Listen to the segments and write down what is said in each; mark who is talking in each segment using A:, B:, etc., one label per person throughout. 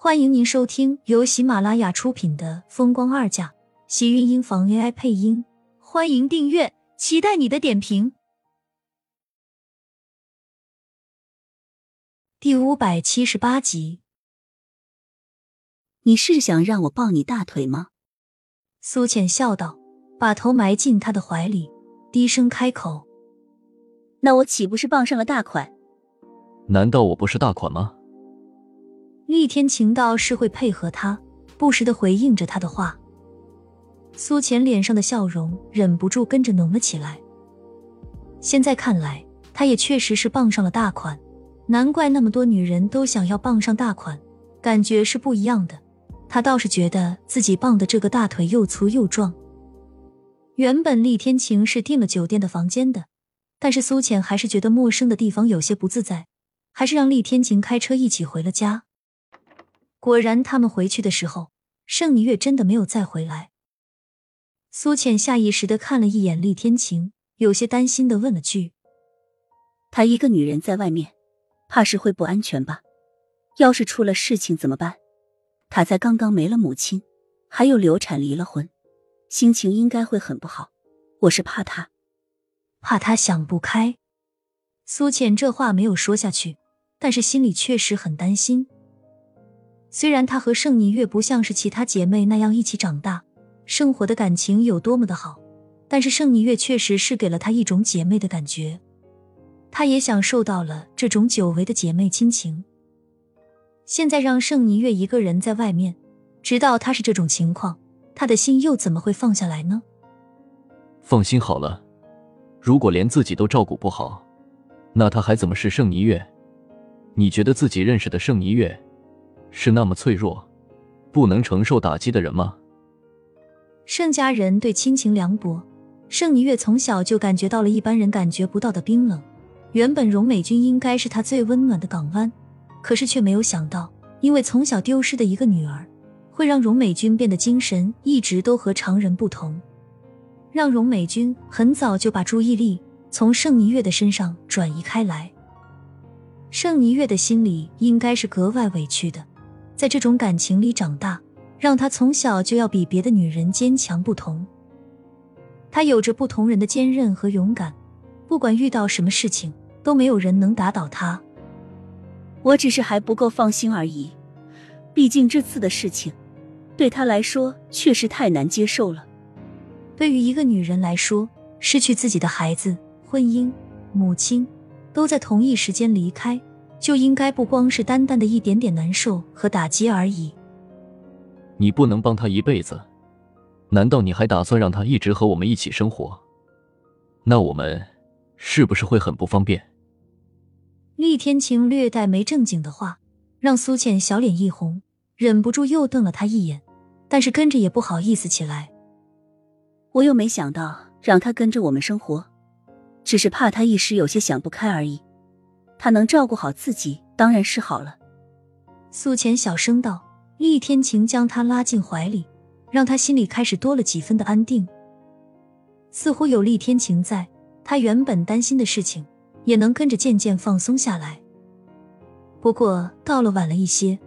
A: 欢迎您收听由喜马拉雅出品的《风光二嫁》，喜运音房 AI 配音。欢迎订阅，期待你的点评。第五百七十八集，
B: 你是想让我抱你大腿吗？
A: 苏浅笑道，把头埋进他的怀里，低声开口：“
B: 那我岂不是傍上了大款？
C: 难道我不是大款吗？”
A: 厉天晴倒是会配合他，不时的回应着他的话。苏浅脸上的笑容忍不住跟着浓了起来。现在看来，他也确实是傍上了大款，难怪那么多女人都想要傍上大款，感觉是不一样的。他倒是觉得自己傍的这个大腿又粗又壮。原本厉天晴是订了酒店的房间的，但是苏浅还是觉得陌生的地方有些不自在，还是让厉天晴开车一起回了家。果然，他们回去的时候，盛霓月真的没有再回来。苏浅下意识的看了一眼厉天晴，有些担心的问了句：“
B: 她一个女人在外面，怕是会不安全吧？要是出了事情怎么办？她才刚刚没了母亲，还有流产离了婚，心情应该会很不好。我是怕她，
A: 怕她想不开。”苏浅这话没有说下去，但是心里确实很担心。虽然她和盛霓月不像是其他姐妹那样一起长大，生活的感情有多么的好，但是盛霓月确实是给了她一种姐妹的感觉，她也享受到了这种久违的姐妹亲情。现在让盛霓月一个人在外面，知道她是这种情况，她的心又怎么会放下来呢？
C: 放心好了，如果连自己都照顾不好，那她还怎么是盛霓月？你觉得自己认识的盛霓月？是那么脆弱，不能承受打击的人吗？
A: 盛家人对亲情凉薄，盛霓月从小就感觉到了一般人感觉不到的冰冷。原本荣美君应该是他最温暖的港湾，可是却没有想到，因为从小丢失的一个女儿，会让荣美君变得精神一直都和常人不同，让荣美君很早就把注意力从盛霓月的身上转移开来。盛霓月的心里应该是格外委屈的。在这种感情里长大，让她从小就要比别的女人坚强不同。她有着不同人的坚韧和勇敢，不管遇到什么事情，都没有人能打倒她。
B: 我只是还不够放心而已，毕竟这次的事情，对她来说确实太难接受了。
A: 对于一个女人来说，失去自己的孩子、婚姻、母亲，都在同一时间离开。就应该不光是单单的一点点难受和打击而已。
C: 你不能帮他一辈子，难道你还打算让他一直和我们一起生活？那我们是不是会很不方便？
A: 厉天晴略带没正经的话，让苏倩小脸一红，忍不住又瞪了他一眼，但是跟着也不好意思起来。
B: 我又没想到让他跟着我们生活，只是怕他一时有些想不开而已。他能照顾好自己，当然是好了。
A: 素浅小声道。厉天晴将他拉进怀里，让他心里开始多了几分的安定。似乎有厉天晴在，他原本担心的事情也能跟着渐渐放松下来。不过到了晚了一些，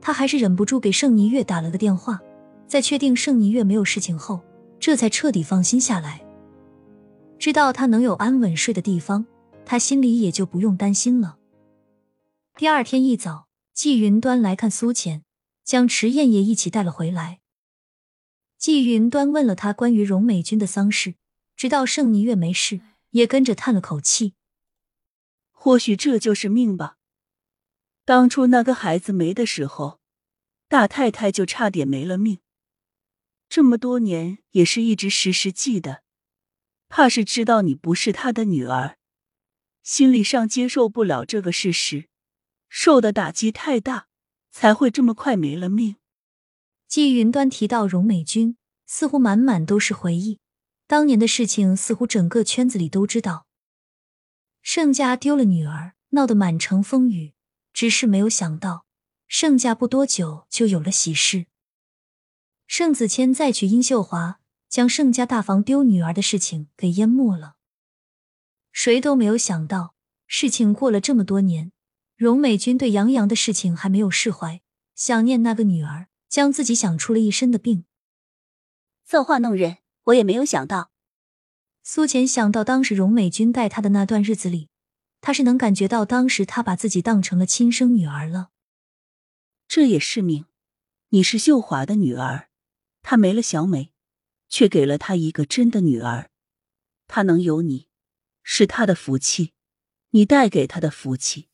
A: 他还是忍不住给盛霓月打了个电话，在确定盛霓月没有事情后，这才彻底放心下来，知道他能有安稳睡的地方。他心里也就不用担心了。第二天一早，季云端来看苏浅，将迟燕也一起带了回来。季云端问了他关于荣美君的丧事，直到盛霓月没事，也跟着叹了口气。
D: 或许这就是命吧。当初那个孩子没的时候，大太太就差点没了命。这么多年也是一直时时记得，怕是知道你不是他的女儿。心理上接受不了这个事实，受的打击太大，才会这么快没了命。
A: 季云端提到荣美君，似乎满满都是回忆，当年的事情似乎整个圈子里都知道。盛家丢了女儿，闹得满城风雨，只是没有想到，盛家不多久就有了喜事。盛子谦再娶殷秀华，将盛家大房丢女儿的事情给淹没了。谁都没有想到，事情过了这么多年，荣美君对杨洋的事情还没有释怀，想念那个女儿，将自己想出了一身的病。
B: 造化弄人，我也没有想到。
A: 苏浅想到当时荣美君带她的那段日子里，她是能感觉到当时她把自己当成了亲生女儿了。
D: 这也是命，你是秀华的女儿，他没了小美，却给了他一个真的女儿，他能有你，是他的福气，你带给他的福气，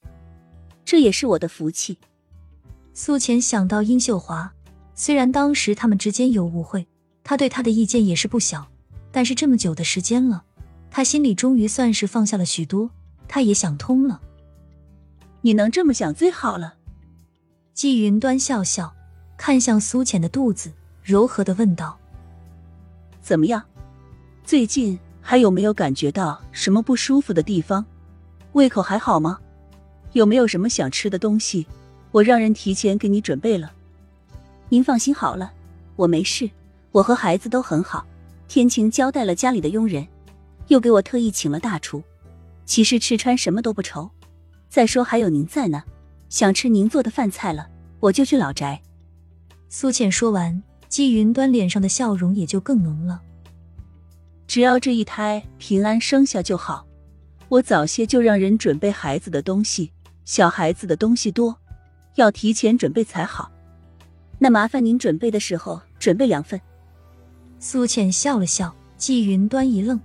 B: 这也是我的福气。
A: 苏浅想到殷秀华，虽然当时他们之间有误会，他对他的意见也是不小，但是这么久的时间了，他心里终于算是放下了许多，他也想通了。
D: 你能这么想最好了。
A: 季云端笑笑，看向苏浅的肚子，柔和的问道：“
D: 怎么样？最近还有没有感觉到什么不舒服的地方？胃口还好吗？有没有什么想吃的东西？我让人提前给你准备了。
B: 您放心好了，我没事，我和孩子都很好。天晴交代了家里的佣人，又给我特意请了大厨，其实吃穿什么都不愁。再说还有您在呢。”想吃您做的饭菜了，我就去老宅。
A: 苏倩说完，季云端脸上的笑容也就更浓了。
D: 只要这一胎平安生下就好，我早些就让人准备孩子的东西。小孩子的东西多，要提前准备才好。
B: 那麻烦您准备的时候准备两份。
A: 苏倩笑了笑，季云端一愣，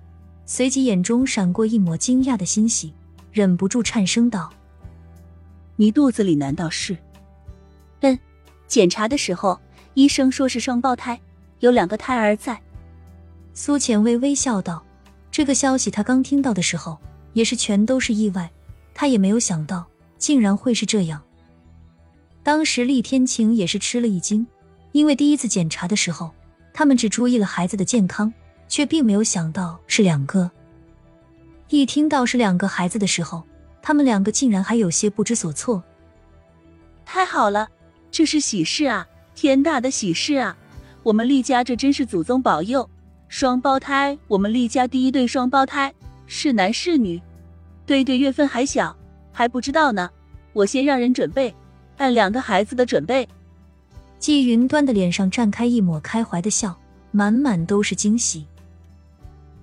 A: 随即眼中闪过一抹惊讶的欣喜，忍不住颤声道。
D: 你肚子里难道是？
B: 嗯，检查的时候医生说是双胞胎，有两个胎儿在。
A: 苏浅微微笑道：“这个消息他刚听到的时候也是全都是意外，他也没有想到竟然会是这样。当时厉天晴也是吃了一惊，因为第一次检查的时候，他们只注意了孩子的健康，却并没有想到是两个。一听到是两个孩子的时候。”他们两个竟然还有些不知所措。
D: 太好了，这是喜事啊！天大的喜事啊！我们厉家这真是祖宗保佑，双胞胎，我们厉家第一对双胞胎，是男是女？对对，月份还小，还不知道呢。我先让人准备，按两个孩子的准备。
A: 季云端的脸上绽开一抹开怀的笑，满满都是惊喜。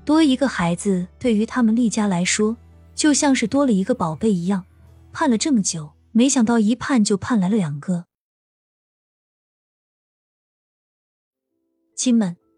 A: 多一个孩子，对于他们厉家来说。就像是多了一个宝贝一样，盼了这么久，没想到一盼就盼来了两个。亲们，